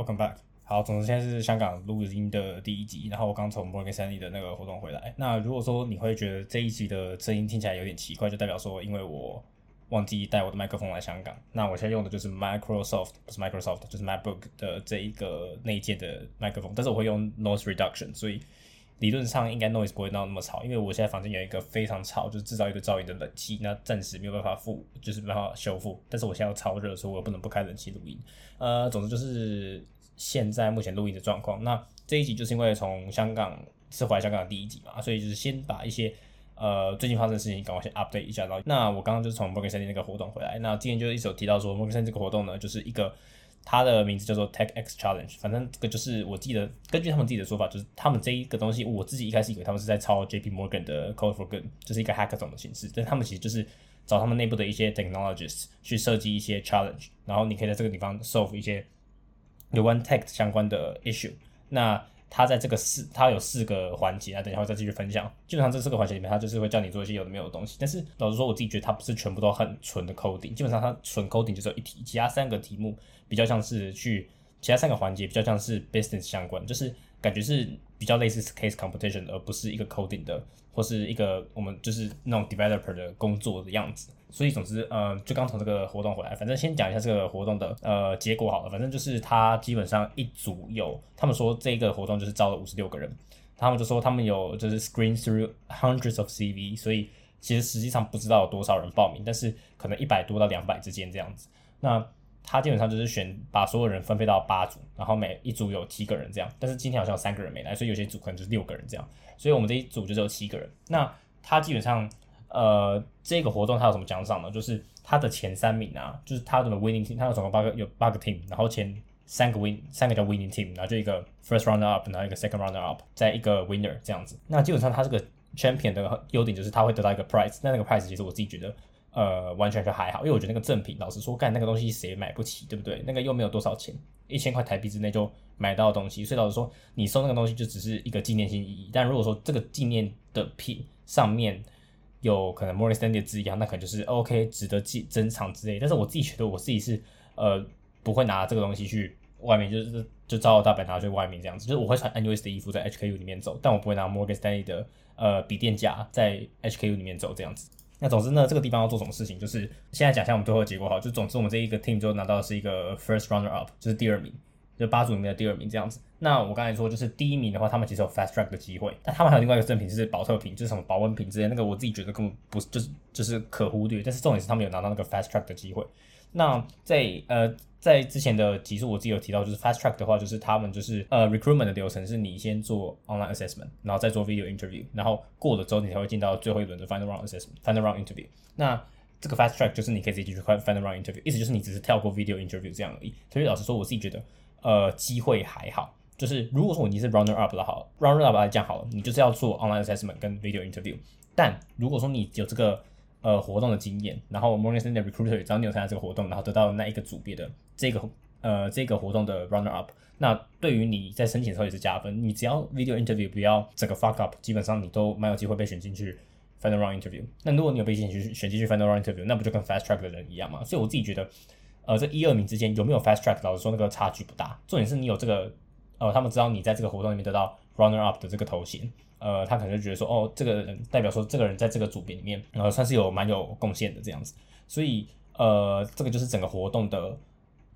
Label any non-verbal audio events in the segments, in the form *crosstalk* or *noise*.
Welcome back。好，总之现在是香港录音的第一集，然后我刚从 Morgan Stanley 的那个活动回来。那如果说你会觉得这一集的声音听起来有点奇怪，就代表说因为我忘记带我的麦克风来香港。那我现在用的就是 Microsoft，不是 Microsoft，就是 MacBook 的这一个内建的麦克风，但是我会用 Noise Reduction，所以理论上应该 Noise 不会闹那么吵。因为我现在房间有一个非常吵，就是制造一个噪音的冷气，那暂时没有办法复，就是没办法修复。但是我现在要超热，所以我不能不开冷气录音。呃，总之就是现在目前录音的状况。那这一集就是因为从香港是回香港的第一集嘛，所以就是先把一些呃最近发生的事情赶快先 update 一下。然后，那我刚刚就是从摩根士丹利那个活动回来，那今天就一直有提到说摩根士丹利这个活动呢，就是一个它的名字叫做 Tech X Challenge，反正这个就是我记得根据他们自己的说法，就是他们这一个东西，我自己一开始以为他们是在抄 JP Morgan 的 Code for Good，就是一个 hackathon 的形式，但他们其实就是。找他们内部的一些 technologists 去设计一些 challenge，然后你可以在这个地方 solve 一些有关 tech 相关的 issue。那他在这个四，他有四个环节啊，等一下会再继续分享。基本上这四个环节里面，他就是会叫你做一些有的没有的东西。但是老实说，我自己觉得他不是全部都很纯的 coding，基本上他纯 coding 就只有一题，其他三个题目比较像是去，其他三个环节比较像是 business 相关，就是感觉是比较类似 case competition，而不是一个 coding 的。或是一个我们就是那种 developer 的工作的样子，所以总之，呃，就刚从这个活动回来，反正先讲一下这个活动的呃结果好了。反正就是他基本上一组有，他们说这个活动就是招了五十六个人，他们就说他们有就是 screen through hundreds of CV，所以其实实际上不知道有多少人报名，但是可能一百多到两百之间这样子。那他基本上就是选把所有人分配到八组，然后每一组有七个人这样。但是今天好像有三个人没来，所以有些组可能就是六个人这样。所以我们这一组就只有七个人。那他基本上，呃，这个活动他有什么奖赏呢？就是他的前三名啊，就是他的 winning team，他有总共八个，有八个 team，然后前三个 win，三个叫 winning team，然后就一个 first RUN up，然后一个 second RUN up，再一个 winner 这样子。那基本上他这个 champion 的优点就是他会得到一个 prize，那那个 prize 其实我自己觉得。呃，完全就还好，因为我觉得那个赠品，老实说，干那个东西谁买不起，对不对？那个又没有多少钱，一千块台币之内就买到的东西，所以老实说，你收那个东西就只是一个纪念性意义。但如果说这个纪念的品上面有可能 Morris Stanley 的字样，那可能就是 OK，值得记珍藏之类。但是我自己觉得我自己是呃不会拿这个东西去外面，就是就照照大白拿去外面这样子，就是我会穿 NUS 的衣服在 HKU 里面走，但我不会拿 Morgan Stanley 的呃笔电夹在 HKU 里面走这样子。那总之呢，这个地方要做什么事情，就是现在讲一下我们最后的结果哈。就总之我们这一个 team 就拿到的是一个 first runner up，就是第二名，就八组里面的第二名这样子。那我刚才说就是第一名的话，他们其实有 fast track 的机会，但他们还有另外一个赠品就是保特瓶，就是什么保温瓶之类，那个我自己觉得根本不是，就是就是可忽略。但是重点是他们有拿到那个 fast track 的机会。那在呃。在之前的集数，我自己有提到，就是 fast track 的话，就是他们就是呃 recruitment 的流程是你先做 online assessment，然后再做 video interview，然后过了之后你才会进到最后一轮的 final round assessment，final round interview。那这个 fast track 就是你可以自己去 final round interview，意思就是你只是跳过 video interview 这样而已。所以老实说，我自己觉得呃机会还好，就是如果说你是 runner up 的好，runner up 来讲好了，你就是要做 online assessment 跟 video interview。但如果说你有这个呃，活动的经验，然后 Morgan Stanley recruiter 只要你有参加这个活动，然后得到那一个组别的这个呃这个活动的 runner up，那对于你在申请的时候也是加分。你只要 video interview 不要整个 fuck up，基本上你都蛮有机会被选进去 final round interview。那如果你有被选进去选进去 final round interview，那不就跟 fast track 的人一样嘛？所以我自己觉得，呃，这一二名之间有没有 fast track，老实说那个差距不大。重点是你有这个，呃，他们知道你在这个活动里面得到 runner up 的这个头衔。呃，他可能就觉得说，哦，这个人代表说，这个人在这个组别里面，呃，算是有蛮有贡献的这样子，所以，呃，这个就是整个活动的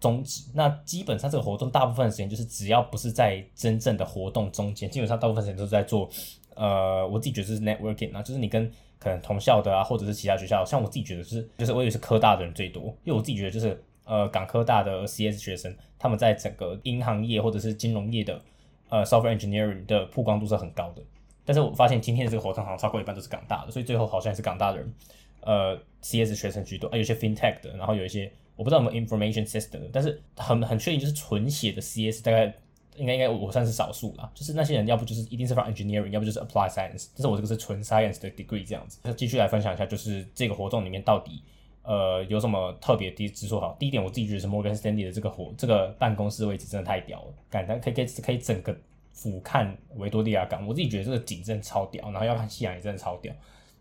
宗旨。那基本上这个活动大部分时间就是只要不是在真正的活动中间，基本上大部分时间都是在做，呃，我自己觉得是 networking 啊，就是你跟可能同校的啊，或者是其他学校，像我自己觉得是，就是我以为是科大的人最多，因为我自己觉得就是，呃，港科大的 CS 学生，他们在整个银行业或者是金融业的，呃，software engineering 的曝光度是很高的。但是我发现今天的这个活动好像超过一半都是港大的，所以最后好像也是港大的人，呃，CS 学生居多，啊，有些 FinTech 的，然后有一些我不知道有没有 Information System 的，但是很很确定就是纯写的 CS 大概应该应该我算是少数啦，就是那些人要不就是一定是 from Engineering，要不就是 Apply Science，但是我这个是纯 Science 的 Degree 这样子。那继续来分享一下，就是这个活动里面到底呃有什么特别的之处？好，第一点我自己觉得是摩根士丹利的这个火这个办公室位置真的太屌了，感觉可以可以可以整个。俯瞰维多利亚港，我自己觉得这个景真的超屌，然后要看夕阳也真的超屌。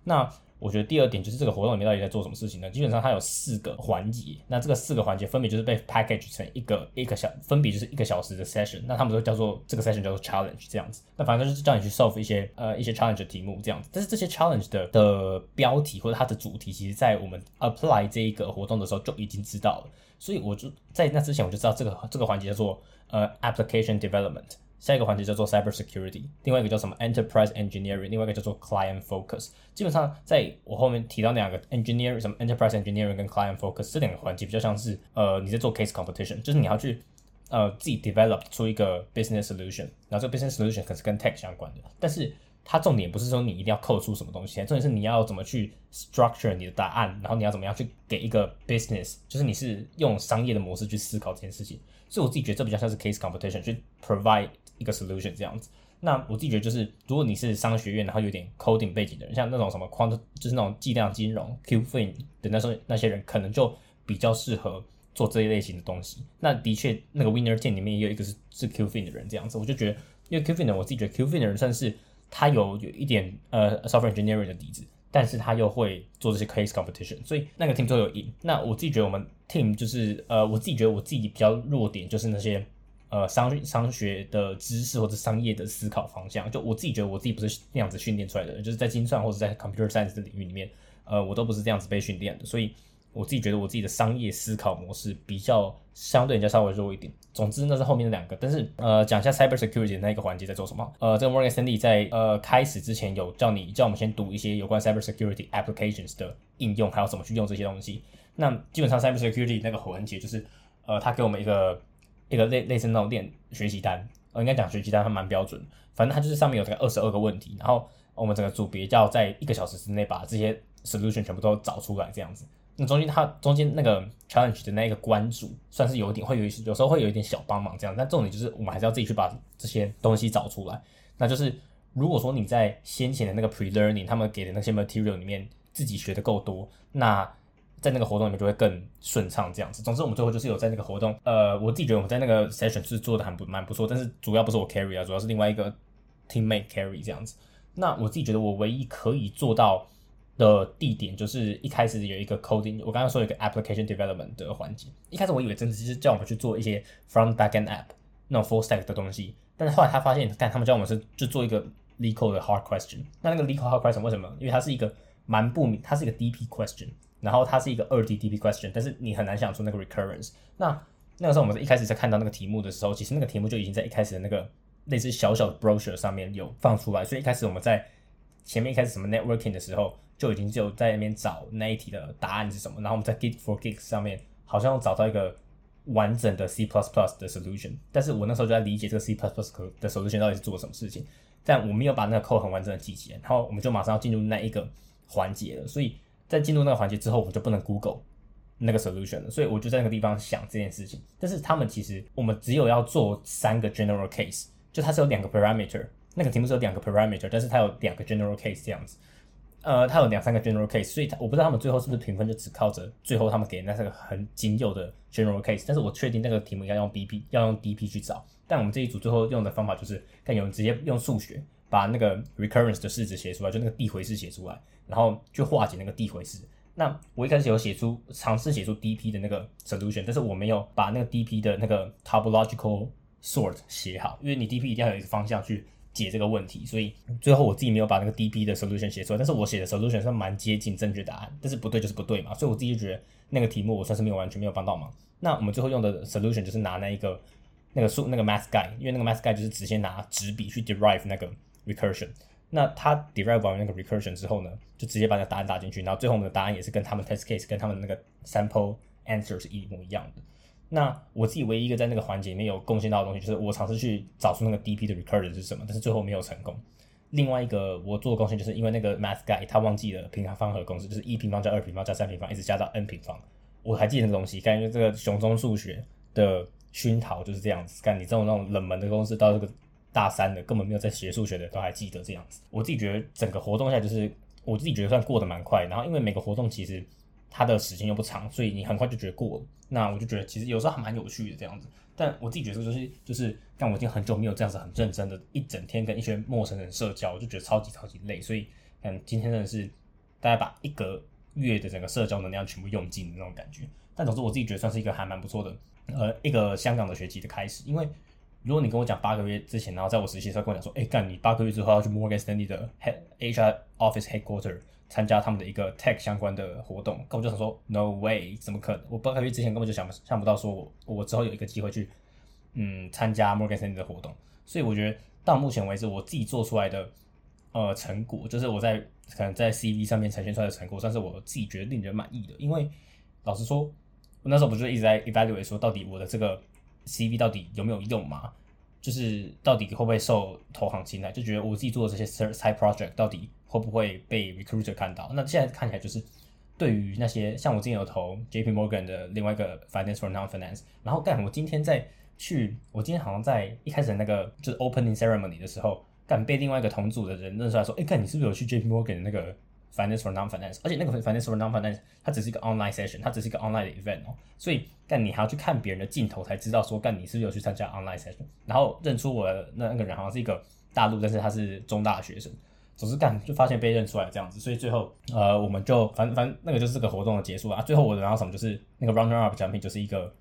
那我觉得第二点就是这个活动里面到底在做什么事情呢？基本上它有四个环节，那这个四个环节分别就是被 package 成一个一个小，分别就是一个小时的 session，那他们都叫做这个 session 叫做 challenge 这样子。那反正就是叫你去 solve 一些呃一些 challenge 的题目这样子。但是这些 challenge 的的标题或者它的主题，其实在我们 apply 这一个活动的时候就已经知道了。所以我就在那之前我就知道这个这个环节叫做呃 application development。下一个环节叫做 cyber security，另外一个叫什么 enterprise engineering，另外一个叫做 client focus。基本上在我后面提到那两个 engineering，什么 enterprise engineering 跟 client focus 这两个环节比较像是呃你在做 case competition，就是你要去呃自己 develop 出一个 business solution，然后这个 business solution 可是跟 tech 相关的，但是它重点不是说你一定要扣出什么东西，重点是你要怎么去 structure 你的答案，然后你要怎么样去给一个 business，就是你是用商业的模式去思考这件事情。所以我自己觉得这比较像是 case competition，去 provide 一个 solution 这样子，那我自己觉得就是，如果你是商学院，然后有点 coding 背景的人，像那种什么 quant，就是那种计量金融 QFIN 的那时那些人，可能就比较适合做这一类型的东西。那的确，那个 winner team 里面也有一个是是 QFIN 的人这样子，我就觉得，因为 QFIN 的，我自己觉得 QFIN 的人算是他有有一点呃 software engineering 的底子，但是他又会做这些 case competition，所以那个 team 都有赢。那我自己觉得我们 team 就是呃，我自己觉得我自己比较弱点就是那些。呃，商商学的知识或者商业的思考方向，就我自己觉得我自己不是那样子训练出来的，就是在精算或者在 computer science 的领域里面，呃，我都不是这样子被训练的，所以我自己觉得我自己的商业思考模式比较相对人家稍微弱一点。总之那是后面的两个，但是呃，讲一下 cyber security 那一个环节在做什么。呃，这个 Morgan Stanley 在呃开始之前有叫你叫我们先读一些有关 cyber security applications 的应用，还有怎么去用这些东西。那基本上 cyber security 那个环节就是呃，他给我们一个。一个类类似那种练学习单，呃应该讲学习单还蛮标准。反正它就是上面有这个二十二个问题，然后我们整个组别要在一个小时之内把这些 solution 全部都找出来这样子。那中间它中间那个 challenge 的那个关主算是有一点会有一有时候会有一点小帮忙这样，但重点就是我们还是要自己去把这些东西找出来。那就是如果说你在先前的那个 pre learning 他们给的那些 material 里面自己学的够多，那在那个活动里面就会更顺畅，这样子。总之，我们最后就是有在那个活动，呃，我自己觉得我们在那个 session 是做的很不蛮不错，但是主要不是我 carry 啊，主要是另外一个 teammate carry 这样子。那我自己觉得我唯一可以做到的地点就是一开始有一个 coding，我刚刚说有一个 application development 的环节。一开始我以为真的是叫我们去做一些 front back end app 那种 full stack 的东西，但是后来他发现，但他们叫我们是就做一个 legal 的 hard question。那那个 legal hard question 为什么？因为它是一个蛮不明，它是一个 DP question。然后它是一个二 D DP question，但是你很难想出那个 recurrence。那那个时候我们一开始在看到那个题目的时候，其实那个题目就已经在一开始的那个类似小小的 brochure 上面有放出来。所以一开始我们在前面一开始什么 networking 的时候，就已经就在那边找那一题的答案是什么。然后我们在 Git for Git 上面好像找到一个完整的 C++ 的 solution。但是我那时候就在理解这个 C++ 的 solution 到底是做什么事情，但我没有把那个 code 很完整的记起来。然后我们就马上要进入那一个环节了，所以。在进入那个环节之后，我就不能 Google 那个 solution 了，所以我就在那个地方想这件事情。但是他们其实我们只有要做三个 general case，就它是有两个 parameter，那个题目是有两个 parameter，但是它有两个 general case 这样子。呃，它有两三个 general case，所以它我不知道他们最后是不是评分就只靠着最后他们给那三个很仅有的 general case。但是我确定那个题目要用 BP，要用 DP 去找。但我们这一组最后用的方法就是，看有人直接用数学把那个 recurrence 的式子写出来，就那个递回式写出来。然后去化解那个递回式。那我一开始有写出尝试写出 DP 的那个 solution，但是我没有把那个 DP 的那个 topological sort 写好，因为你 DP 一定要有一个方向去解这个问题，所以最后我自己没有把那个 DP 的 solution 写出来。但是我写的 solution 是蛮接近正确答案，但是不对就是不对嘛，所以我自己觉得那个题目我算是没有完全没有帮到忙。那我们最后用的 solution 就是拿那一个那个数那个 math guy，因为那个 math guy 就是直接拿纸笔去 derive 那个 recursion。那他 derive 完那个 recursion 之后呢，就直接把那个答案打进去，然后最后我们的答案也是跟他们 test case 跟他们那个 sample answer 是一模一样的。那我自己唯一一个在那个环节里面有贡献到的东西，就是我尝试去找出那个 DP 的 recursion 是什么，但是最后没有成功。另外一个我做的贡献，就是因为那个 math guy 他忘记了平方方和公式，就是一平方加二平方加三平方，一直加到 n 平方。我还记得那个东西，感觉这个熊中数学的熏陶就是这样子。干你这种那种冷门的公式到这个。大三的根本没有在学数学的都还记得这样子，我自己觉得整个活动下就是我自己觉得算过得蛮快，然后因为每个活动其实它的时间又不长，所以你很快就觉得过了。那我就觉得其实有时候还蛮有趣的这样子，但我自己觉得就是就是，但我已经很久没有这样子很认真的一整天跟一群陌生人社交，我就觉得超级超级累，所以嗯今天真的是大家把一个月的整个社交能量全部用尽的那种感觉。但总之我自己觉得算是一个还蛮不错的，呃，一个香港的学期的开始。因为如果你跟我讲八个月之前，然后在我实习的时候跟我讲说，哎，干你八个月之后要去 Morgan Stanley 的 Head HR Office Headquarter *laughs* 参加他们的一个 Tech 相关的活动，根本就想说 No way，怎么可能？我八个月之前根本就想想不到说我我之后有一个机会去嗯参加 Morgan Stanley 的活动。所以我觉得到目前为止我自己做出来的呃成果，就是我在可能在 CV 上面呈现出来的成果，算是我自己觉得令人满意的。因为老实说。我那时候不就一直在 evaluate 说，到底我的这个 CV 到底有没有用嘛？就是到底会不会受投行青睐？就觉得我自己做的这些 side project 到底会不会被 recruiter 看到？那现在看起来就是，对于那些像我之前有投 JP Morgan 的另外一个 finance for non-finance，然后干我今天在去，我今天好像在一开始那个就是 opening ceremony 的时候，干被另外一个同组的人认出来说，哎，看你是不是有去 JP Morgan 的那个？Finance for non-finance，而且那个 Finance for non-finance 它只是一个 online session，它只是一个 online 的 event 哦，所以干你还要去看别人的镜头才知道说干你是不是有去参加 online session，然后认出我的那那个人好像是一个大陆，但是他是中大学生，总是干就发现被认出来这样子，所以最后呃我们就反反正那个就是这个活动的结束啊，最后我拿到什么就是那个 runner up 奖品就是一个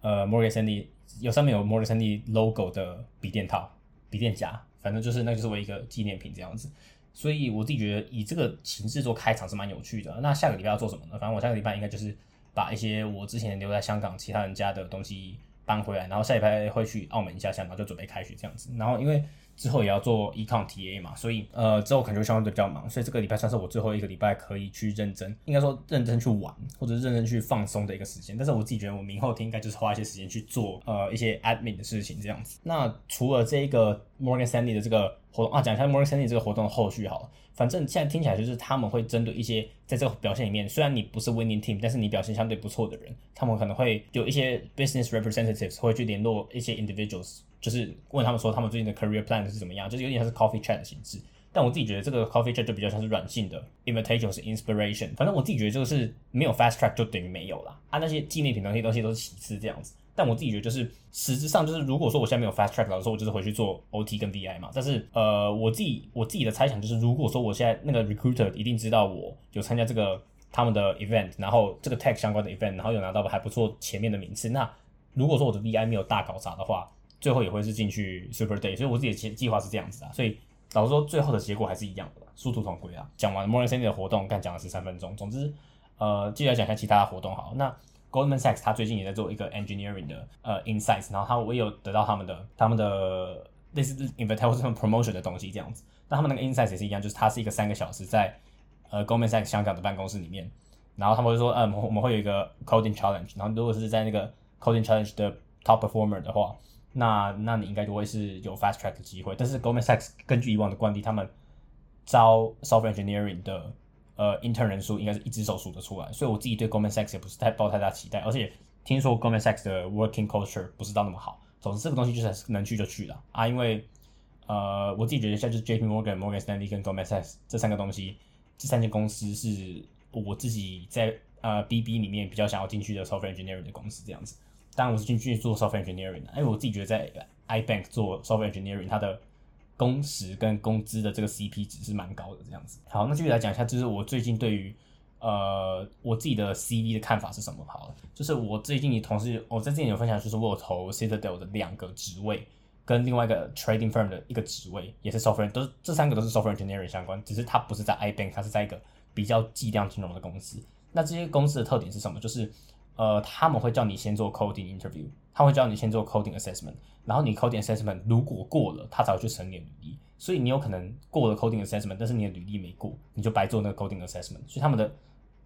呃 Morgan Stanley 有上面有 Morgan Stanley logo 的笔电套笔电夹，反正就是那就是我一个纪念品这样子。所以我自己觉得以这个形式做开场是蛮有趣的。那下个礼拜要做什么呢？反正我下个礼拜应该就是把一些我之前留在香港其他人家的东西搬回来，然后下礼拜会去澳门一下下，然后就准备开学这样子。然后因为之后也要做 econ TA 嘛，所以呃之后可能就相对比较忙，所以这个礼拜算是我最后一个礼拜可以去认真，应该说认真去玩或者认真去放松的一个时间。但是我自己觉得我明后天应该就是花一些时间去做呃一些 admin 的事情这样子。那除了这个 Morgan Stanley 的这个活动啊，讲一下 Morgan Stanley 这个活动的后续好了。反正现在听起来就是他们会针对一些在这个表现里面，虽然你不是 winning team，但是你表现相对不错的人，他们可能会有一些 business representatives 会去联络一些 individuals。就是问他们说他们最近的 career plan 是怎么样，就是有点像是 coffee chat 的形式。但我自己觉得这个 coffee chat 就比较像是软性的 invitation 是 inspiration。反正我自己觉得这个是没有 fast track 就等于没有啦。啊，那些纪念品那些东西都是其次这样子。但我自己觉得就是实质上就是如果说我现在没有 fast track 的时候，我就是回去做 OT 跟 VI 嘛。但是呃，我自己我自己的猜想就是如果说我现在那个 recruiter 一定知道我有参加这个他们的 event，然后这个 tech 相关的 event，然后有拿到还不错前面的名次，那如果说我的 VI 没有大搞砸的话。最后也会是进去 Super Day，所以我自己的计计划是这样子啊，所以老实说，最后的结果还是一样的，殊途同归啊。讲完 Morgan Stanley 的活动，刚讲了十三分钟。总之，呃，接下来讲一下其他的活动好。那 Goldman Sachs 他最近也在做一个 Engineering 的呃 Insights，然后他我也有得到他们的他们的类似 Invitation Promotion 的东西这样子。那他们那个 Insights 也是一样，就是它是一个三个小时在呃 Goldman Sachs 香港的办公室里面，然后他们会说，嗯，我们会有一个 Coding Challenge，然后如果是在那个 Coding Challenge 的 Top Performer 的话。那那你应该就会是有 fast track 的机会，但是 Goldman Sachs 根据以往的惯例，他们招 software engineering 的呃 intern 人数应该是一只手数得出来，所以我自己对 Goldman Sachs 也不是太抱太大期待，而且听说 Goldman Sachs 的 working culture 不是到那么好。总之这个东西就是能去就去了啊，因为呃我自己觉得像就是 JP Morgan、Morgan Stanley 跟 Goldman Sachs 这三个东西，这三间公司是我自己在呃 BB 里面比较想要进去的 software engineering 的公司这样子。当我是进去做 software engineering 的，因为我自己觉得在 iBank 做 software engineering，它的工时跟工资的这个 CP 值是蛮高的这样子。好，那继续来讲一下，就是我最近对于呃我自己的 CV 的看法是什么？好了，就是我最近同事我在这里有分享，就是我有投 Citadel 的两个职位，跟另外一个 trading firm 的一个职位，也是 software，都是这三个都是 software engineering 相关，只是它不是在 iBank，它是在一个比较计量金融的公司。那这些公司的特点是什么？就是呃，他们会叫你先做 coding interview，他会叫你先做 coding assessment，然后你 coding assessment 如果过了，他才会去审你的履历。所以你有可能过了 coding assessment，但是你的履历没过，你就白做那个 coding assessment。所以他们的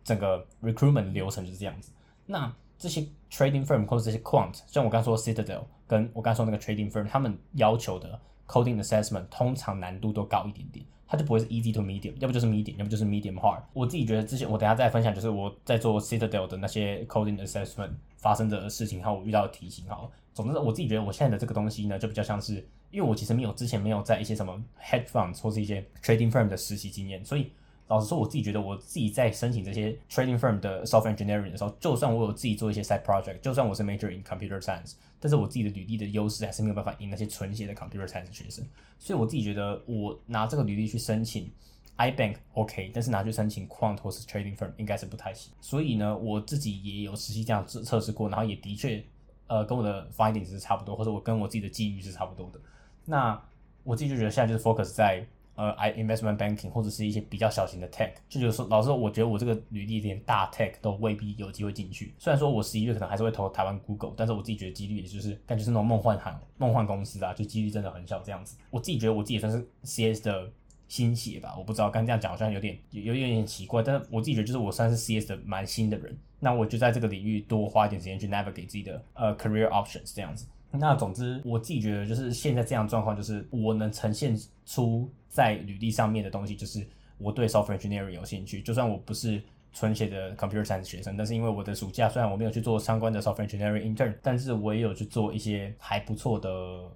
整个 recruitment 流程就是这样子。那这些 trading firm 或者这些 quant，像我刚说 Citadel，跟我刚说那个 trading firm，他们要求的 coding assessment 通常难度都高一点点。它就不会是 easy to medium，要不就是 medium，要不就是 medium hard。我自己觉得之前我等下再分享，就是我在做 Citadel 的那些 coding assessment 发生的事情，还有我遇到的题型。好，总之我自己觉得我现在的这个东西呢，就比较像是，因为我其实没有之前没有在一些什么 hedge fund 或是一些 trading firm 的实习经验，所以。老实说，我自己觉得我自己在申请这些 trading firm 的 software engineering 的时候，就算我有自己做一些 side project，就算我是 major in computer science，但是我自己的履历的优势还是没有办法赢那些纯写的 computer science 学生。所以我自己觉得，我拿这个履历去申请 iBank OK，但是拿去申请 Quant 或是 Trading Firm 应该是不太行。所以呢，我自己也有实际这样测测试过，然后也的确，呃，跟我的 findings 是差不多，或者我跟我自己的机遇是差不多的。那我自己就觉得现在就是 focus 在。呃，investment banking 或者是一些比较小型的 tech，就觉得说，老实说，我觉得我这个履历连大 tech 都未必有机会进去。虽然说我十一月可能还是会投台湾 Google，但是我自己觉得几率也就是感觉是那种梦幻行、梦幻公司啊，就几率真的很小这样子。我自己觉得我自己算是 CS 的新血吧，我不知道刚这样讲好像有点有有点奇怪，但是我自己觉得就是我算是 CS 的蛮新的人，那我就在这个领域多花一点时间去 navigate 自己的呃 career options 这样子。那总之，我自己觉得就是现在这样状况，就是我能呈现出在履历上面的东西，就是我对 software engineering 有兴趣。就算我不是纯写的 computer science 学生，但是因为我的暑假虽然我没有去做相关的 software engineering intern，但是我也有去做一些还不错的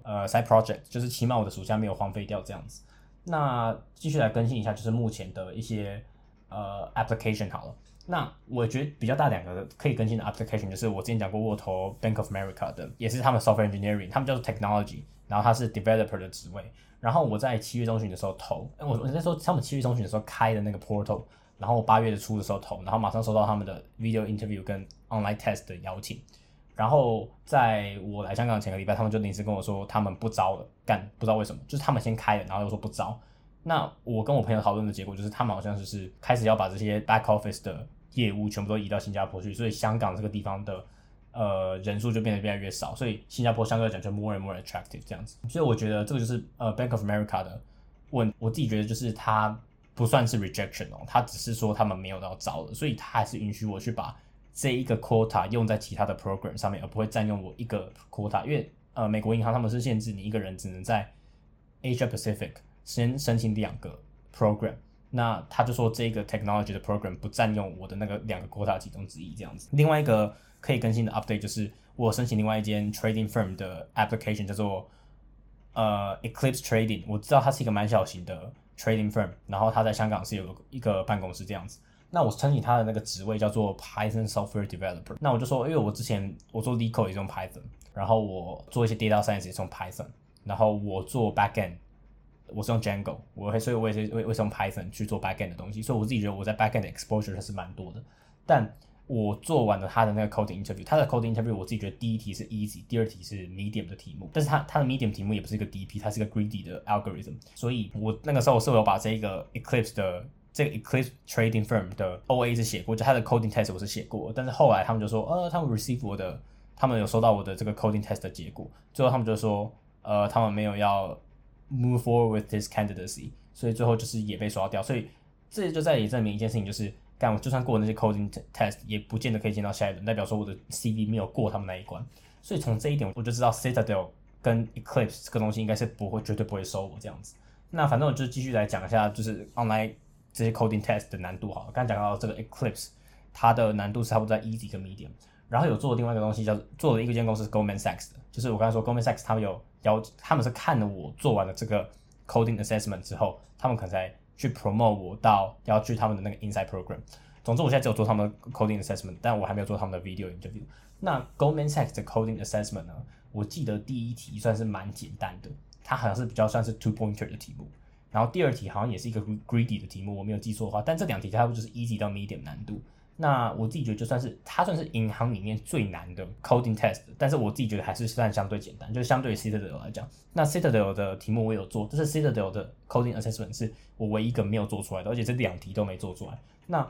呃 side project，就是起码我的暑假没有荒废掉这样子。那继续来更新一下，就是目前的一些呃 application 好了。那我觉得比较大两个可以更新的 application，就是我之前讲过，我投 Bank of America 的，也是他们 software engineering，他们叫做 technology，然后他是 developer 的职位。然后我在七月中旬的时候投，我我那时候他们七月中旬的时候开的那个 portal，然后我八月初的时候投，然后马上收到他们的 video interview 跟 online test 的邀请。然后在我来香港前个礼拜，他们就临时跟我说他们不招了，干不知道为什么，就是他们先开了，然后又说不招。那我跟我朋友讨论的结果就是，他们好像就是开始要把这些 back office 的业务全部都移到新加坡去，所以香港这个地方的呃人数就变得越来越少，所以新加坡相对来讲就 more and more attractive 这样子。所以我觉得这个就是呃 Bank of America 的问，我自己觉得就是它不算是 rejection 哦，它只是说他们没有要招了，所以它还是允许我去把这一个 quota 用在其他的 program 上面，而不会占用我一个 quota。因为呃美国银行他们是限制你一个人只能在 Asia Pacific 先申请两个 program。那他就说这个 technology 的 program 不占用我的那个两个 quota 其中之一这样子。另外一个可以更新的 update 就是我申请另外一间 trading firm 的 application 叫做呃 Eclipse Trading。我知道它是一个蛮小型的 trading firm，然后它在香港是有一个办公室这样子。那我申请它的那个职位叫做 Python software developer。那我就说，因为我之前我做 legal 也用 Python，然后我做一些 data science 也用 Python，然后我做 backend。我是用 Django，我所以我也是为为什么 Python 去做 backend 的东西，所以我自己觉得我在 backend 的 exposure 是蛮多的。但我做完了他的那个 coding interview，他的 coding interview 我自己觉得第一题是 easy，第二题是 medium 的题目，但是他他的 medium 题目也不是一个 DP，它是一个 greedy 的 algorithm。所以我那个时候是有把这个 Eclipse 的这个 Eclipse Trading Firm 的 OA 是写过，就他的 coding test 我是写过，但是后来他们就说，呃，他们 receive 我的，他们有收到我的这个 coding test 的结果，最后他们就说，呃，他们没有要。Move forward with this candidacy，所以最后就是也被刷掉，所以这就在也证明一件事情，就是干我就算过那些 coding test，也不见得可以进到下一轮，代表说我的 CV 没有过他们那一关。所以从这一点我就知道 Citadel 跟 Eclipse 这个东西应该是不会绝对不会收我这样子。那反正我就继续来讲一下，就是 online 这些 coding test 的难度好。刚讲到这个 Eclipse，它的难度是差不多在 easy 跟 medium。然后有做另外一个东西，叫做了一个间公司 Goldman Sachs 的，就是我刚才说 Goldman Sachs 他们有要，他们是看了我做完了这个 coding assessment 之后，他们可能才去 promote 我到要去他们的那个 inside program。总之我现在只有做他们 coding assessment，但我还没有做他们的 video interview。那 Goldman Sachs 的 coding assessment 呢，我记得第一题算是蛮简单的，它好像是比较算是 two pointer 的题目，然后第二题好像也是一个 greedy 的题目，我没有记错的话，但这两题差不多就是 easy 到 medium 难度。那我自己觉得就算是它算是银行里面最难的 coding test，但是我自己觉得还是算相对简单，就是相对于 Citadel 来讲。那 Citadel 的题目我有做，但是 Citadel 的 coding assessment 是我唯一一个没有做出来的，而且这两题都没做出来。那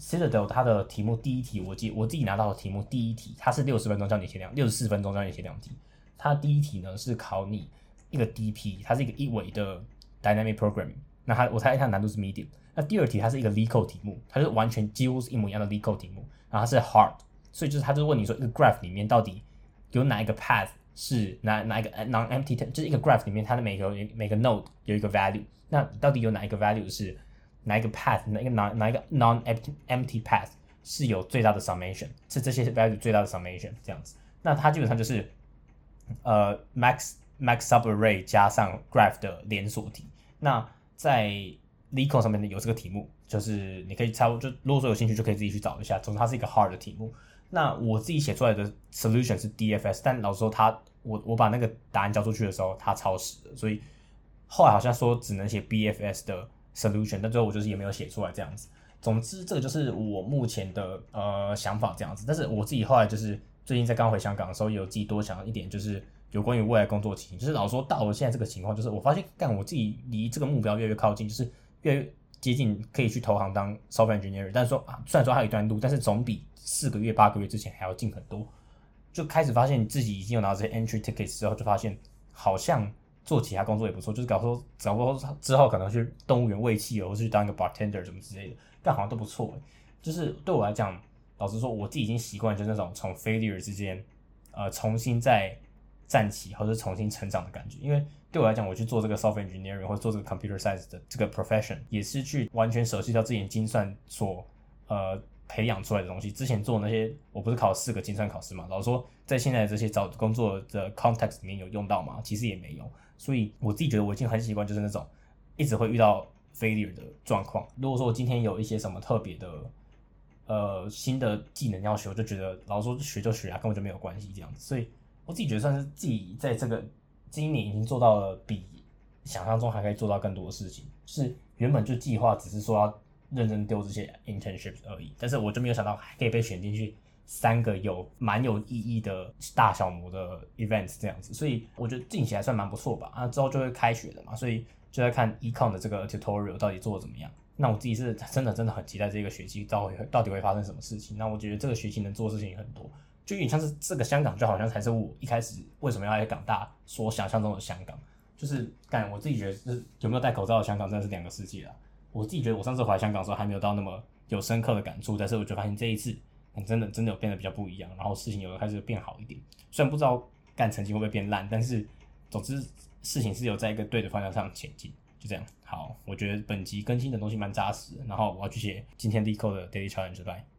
Citadel 它的题目第一题，我记我自己拿到的题目第一题，它是六十分钟教你写两，六十四分钟教你写两题。它第一题呢是考你一个 DP，它是一个一维的 dynamic programming。那它我猜它难度是 medium。那第二题它是一个 legal 题目，它是完全几乎是一模一样的 legal 题目，然后它是 hard，所以就是它就问你说一个 graph 里面到底有哪一个 path 是哪哪一个 non-empty，就是一个 graph 里面它的每个每个 node 有一个 value，那到底有哪一个 value 是哪一个 path，哪一个哪哪一个 non-empty path 是有最大的 summation，是这些 value 最大的 summation 这样子，那它基本上就是呃 max max subarray 加上 graph 的连锁题，那在 l e c o 上面有这个题目，就是你可以差不多就如果说有兴趣就可以自己去找一下。总之它是一个 hard 的题目。那我自己写出来的 solution 是 DFS，但老实说他我我把那个答案交出去的时候，他超时了，所以后来好像说只能写 BFS 的 solution，但最后我就是也没有写出来这样子。总之，这个就是我目前的呃想法这样子。但是我自己后来就是最近在刚回香港的时候，有自己多想一点，就是有关于未来工作情形。就是老说到了现在这个情况，就是我发现干我自己离这个目标越来越靠近，就是越来越接近可以去投行当 software engineer。但是说啊，虽然说还有一段路，但是总比四个月、八个月之前还要近很多。就开始发现自己已经有拿这些 entry tickets 之后，就发现好像做其他工作也不错。就是搞说，搞说之后可能去动物园喂气，或是去当一个 bartender 什么之类的。但好像都不错就是对我来讲，老实说，我自己已经习惯，就是那种从 failure 之间，呃，重新再站起，或者重新成长的感觉。因为对我来讲，我去做这个 software engineering 或者做这个 computer science 的这个 profession，也是去完全舍弃掉自己精算所呃培养出来的东西。之前做那些，我不是考四个精算考试嘛？老实说，在现在这些找工作的 context 里面有用到吗？其实也没有。所以我自己觉得我已经很习惯，就是那种一直会遇到。failure 的状况。如果说我今天有一些什么特别的，呃，新的技能要学，我就觉得老师说学就学啊，根本就没有关系这样子。所以我自己觉得算是自己在这个今年已经做到了比想象中还可以做到更多的事情。是原本就计划只是说要认真丢这些 internships 而已，但是我就没有想到还可以被选进去三个有蛮有意义的大小模的 events 这样子。所以我觉得进起来算蛮不错吧。啊，之后就会开学了嘛，所以。就在看 econ 的这个 tutorial 到底做的怎么样。那我自己是真的真的很期待这个学期到底到底会发生什么事情。那我觉得这个学期能做的事情很多，就有点像是这个香港就好像才是我一开始为什么要来港大所想象中的香港。就是干我自己觉得是有没有戴口罩的香港真的是两个世界啊。我自己觉得我上次回香港的时候还没有到那么有深刻的感触，但是我就发现这一次真的真的有变得比较不一样，然后事情有开始变好一点。虽然不知道干成绩会不会变烂，但是总之。事情是有在一个对的方向上前进，就这样。好，我觉得本集更新的东西蛮扎实，然后我要去写今天立刻的 daily challenge，拜。